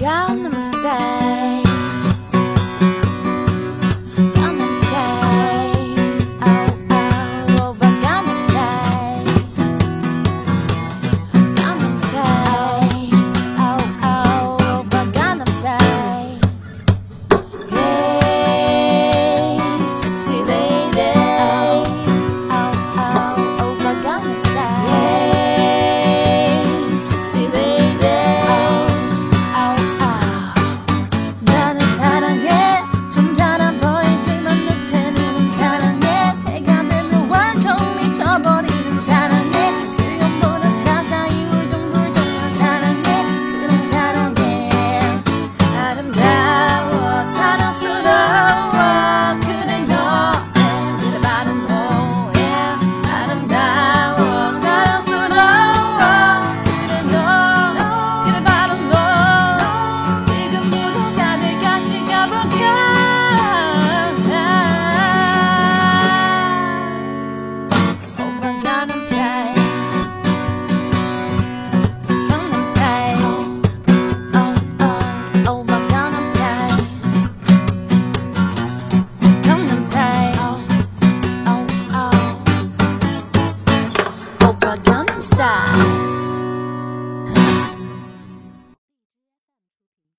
Gangnam Style Gangnam Style Oh, oh, oh, Gangnam Style Gangnam Style Oh, oh, oh, Gangnam Style Hey, sexy lady. Oh, oh, oh, Gangnam Style Hey, sexy lady. abone